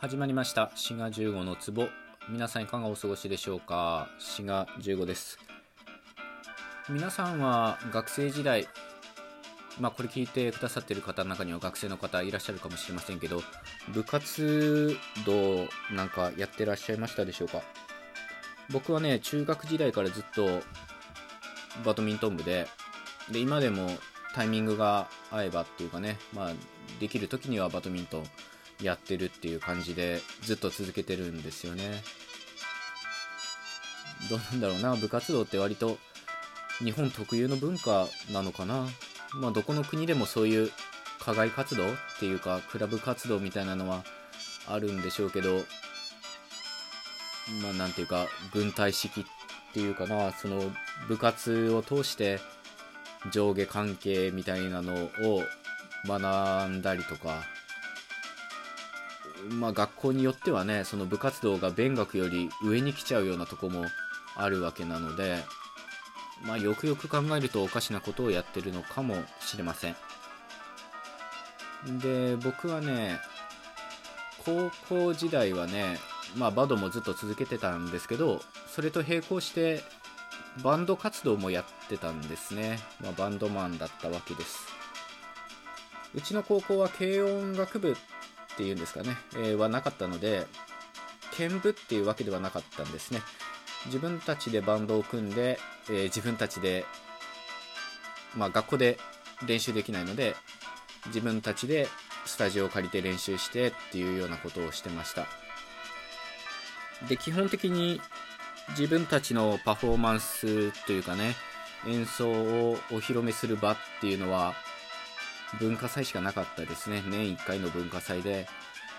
始まりました。滋賀15の壺。皆さんいかがお過ごしでしょうか？滋賀15です。皆さんは学生時代まあこれ聞いてくださってる方の中には学生の方いらっしゃるかもしれませんけど部活動なんかやってらっしゃいましたでしょうか？僕はね中学時代からずっとバドミントン部でで今でもタイミングが合えばっていうかね、まあ、できる時にはバドミントンやってるっていう感じでずっと続けてるんですよね。どうなんだろうな。部活動って割と日本特有の文化なのかな。まあどこの国でもそういう課外活動っていうかクラブ活動みたいなのはあるんでしょうけどまあなんていうか軍隊式っていうかな。その部活を通して上下関係みたいなのを学んだりとかまあ、学校によってはねその部活動が勉学より上に来ちゃうようなとこもあるわけなので、まあ、よくよく考えるとおかしなことをやってるのかもしれません。で僕はね高校時代はねまあバドもずっと続けてたんですけどそれと並行してバンド活動もやってたんですね、まあ、バンドマンだったわけです。うちの高校は軽音楽部っていうんですかね、えー、はなかったので剣舞っていうわけではなかったんですね。自分たちでバンドを組んで、えー、自分たちで、まあ、学校で練習できないので自分たちでスタジオを借りて練習してっていうようなことをしてました。で基本的に自分たちのパフォーマンスというかね演奏をお披露目する場っていうのは文化祭しかなかったですね。年1回の文化祭で。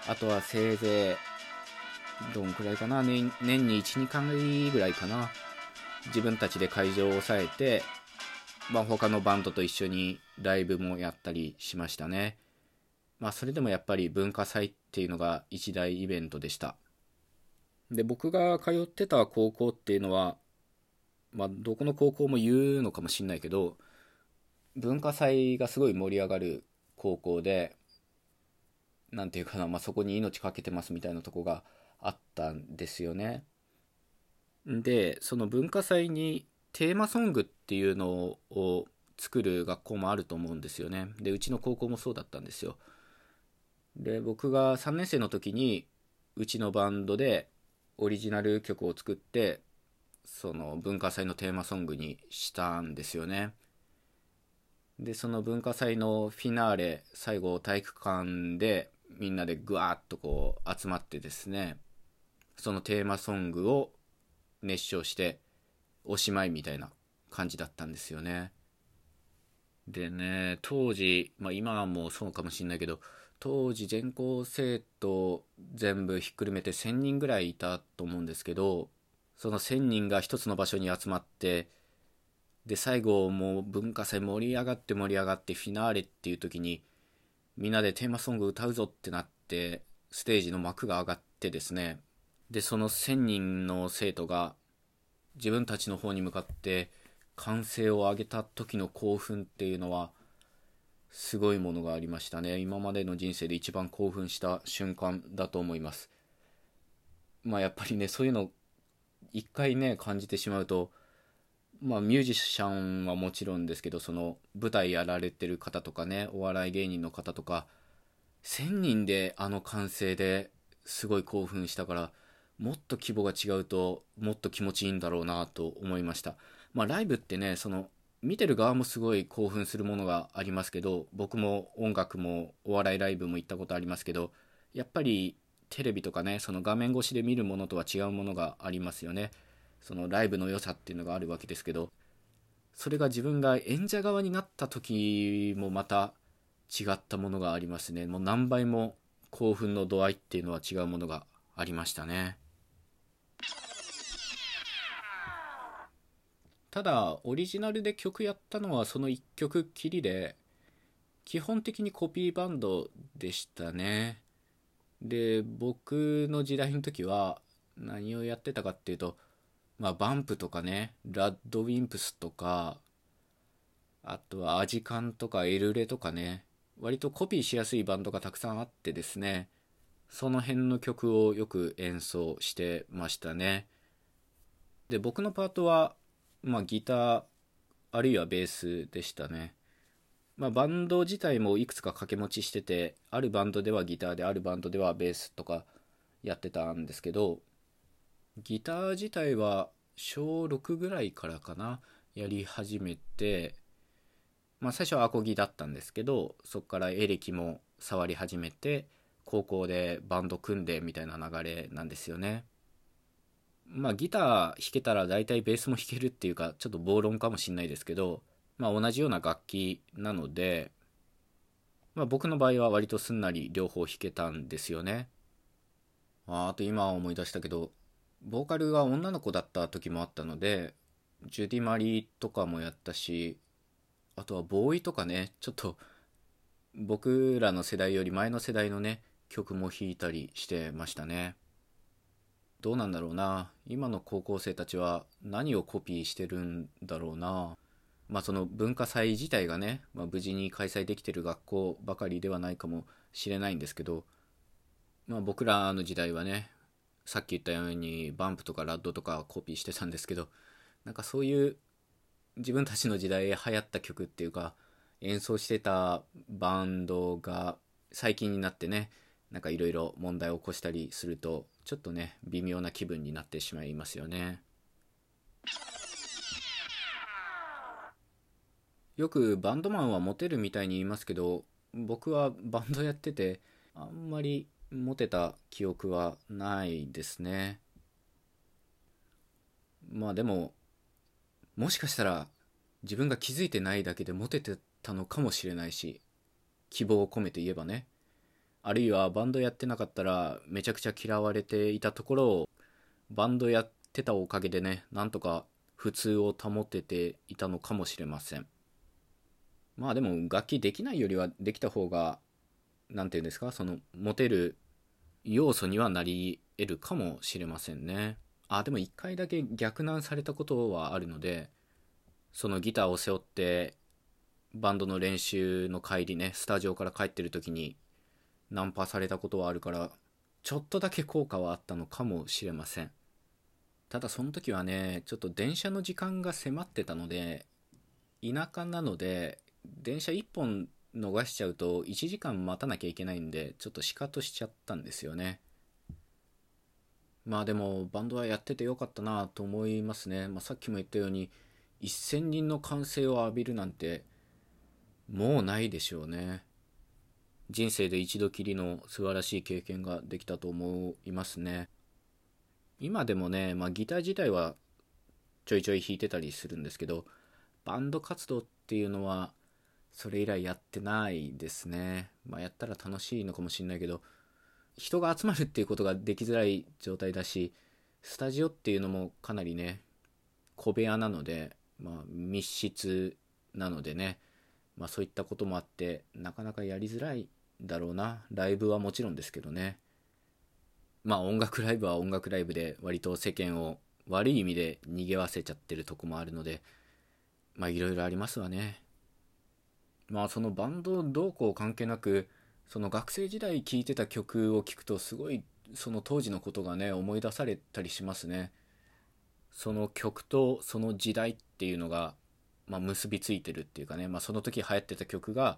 あとはせいぜい、どんくらいかな年年に1、2回ぐらいかな。自分たちで会場を抑えて、まあ、他のバンドと一緒にライブもやったりしましたね。まあ、それでもやっぱり文化祭っていうのが一大イベントでした。で、僕が通ってた高校っていうのは、まあ、どこの高校も言うのかもしんないけど、文化祭がすごい盛り上がる高校で、なんていうかな、まあ、そこに命かけてますみたいなとこがあったんですよね。で、その文化祭にテーマソングっていうのを作る学校もあると思うんですよね。で、うちの高校もそうだったんですよ。で、僕が3年生の時に、うちのバンドでオリジナル曲を作って、その文化祭のテーマソングにしたんですよね。でその文化祭のフィナーレ最後体育館でみんなでぐわっとこう集まってですねそのテーマソングを熱唱しておしまいみたいな感じだったんですよね。でね当時、まあ、今はもうそうかもしんないけど当時全校生徒全部ひっくるめて1000人ぐらいいたと思うんですけどその1000人が一つの場所に集まってで最後もう文化祭盛り上がって盛り上がってフィナーレっていう時にみんなでテーマソング歌うぞってなってステージの幕が上がってですね。でその1000人の生徒が自分たちの方に向かって歓声を上げた時の興奮っていうのはすごいものがありましたね。今までの人生で一番興奮した瞬間だと思います。まあやっぱりねそういうの一回ね感じてしまうとまあ、ミュージシャンはもちろんですけどその舞台やられてる方とかねお笑い芸人の方とか1000人であの歓声ですごい興奮したからもっと規模が違うともっと気持ちいいんだろうなと思いました。まあライブってねその見てる側もすごい興奮するものがありますけど僕も音楽もお笑いライブも行ったことありますけどやっぱりテレビとかねその画面越しで見るものとは違うものがありますよね。そのライブの良さっていうのがあるわけですけどそれが自分が演者側になった時もまた違ったものがありますね。もう何倍も興奮の度合いっていうのは違うものがありましたね。ただオリジナルで曲やったのはその1曲きりで基本的にコピーバンドでしたね。で僕の時代の時は何をやってたかっていうとまあ、バンプとかね、ラッドウィンプスとか、あとはアジカンとかエルレとかね、割とコピーしやすいバンドがたくさんあってですね、その辺の曲をよく演奏してましたね。で僕のパートは、まあ、ギターあるいはベースでしたね。まあ、バンド自体もいくつか掛け持ちしててあるバンドではギターであるバンドではベースとかやってたんですけどギター自体は小6ぐらいからかなやり始めてまあ最初はアコギだったんですけどそこからエレキも触り始めて高校でバンド組んでみたいな流れなんですよね。まあギター弾けたら大体ベースも弾けるっていうかちょっと暴論かもしんないですけどまあ、同じような楽器なので、まあ、僕の場合は割とすんなり両方弾けたんですよね。ああと今思い出したけどボーカルが女の子だった時もあったのでジュディ・マリーとかもやったしあとはボーイとかねちょっと僕らの世代より前の世代のね曲も弾いたりしてましたね。どうなんだろうな。今の高校生たちは何をコピーしてるんだろうな。まあ、その文化祭自体がね、まあ、無事に開催できてる学校ばかりではないかもしれないんですけど、まあ、僕らの時代はねさっき言ったようにバンプとかラッドとかコピーしてたんですけどなんかそういう自分たちの時代流行った曲っていうか演奏してたバンドが最近になってねなんかいろいろ問題を起こしたりするとちょっとね微妙な気分になってしまいますよね。よくバンドマンはモテるみたいに言いますけど僕はバンドやっててあんまりモテた記憶はないですね。まあでももしかしたら自分が気づいてないだけでモテてたのかもしれないし希望を込めて言えばね。あるいはバンドやってなかったらめちゃくちゃ嫌われていたところをバンドやってたおかげでねなんとか普通を保てていたのかもしれません。まあでも楽器できないよりはできた方が何て言うんですか？そのモテる要素にはなり得るかもしれませんね。あでも1回だけ逆難されたことはあるのでそのギターを背負ってバンドの練習の帰りねスタジオから帰ってる時にナンパされたことはあるからちょっとだけ効果はあったのかもしれません。ただその時はねちょっと電車の時間が迫ってたので田舎なので電車1本逃しちゃうと1時間待たなきゃいけないんでちょっとシカトしちゃったんですよね。まあでもバンドはやっててよかったなと思いますね、まあ、さっきも言ったように1000人の歓声を浴びるなんてもうないでしょうね。人生で一度きりの素晴らしい経験ができたと思いますね。今でもね、まあ、ギター自体はちょいちょい弾いてたりするんですけどバンド活動っていうのはそれ以来やってないですね。まあ、やったら楽しいのかもしんないけど、人が集まるっていうことができづらい状態だし、スタジオっていうのもかなりね、小部屋なので、まあ、密室なのでね、まあ、そういったこともあって、なかなかやりづらいだろうな。ライブはもちろんですけどね。まあ、音楽ライブは音楽ライブで割と世間を悪い意味で逃げわせちゃってるとこもあるので、まあ、いろいろありますわね。まあそのバンドどうこう関係なくその学生時代聴いてた曲を聴くとすごいその当時のことがね思い出されたりしますね。その曲とその時代っていうのが、まあ、結びついてるっていうかね、まあ、その時流行ってた曲が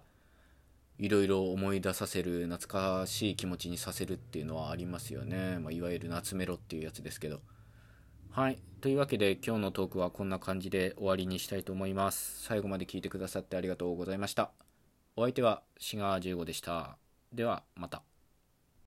いろいろ思い出させる懐かしい気持ちにさせるっていうのはありますよね、まあ、いわゆる夏メロっていうやつですけど。はい。というわけで今日のトークはこんな感じで終わりにしたいと思います。最後まで聞いてくださってありがとうございました。お相手はシガー15でした。ではまた。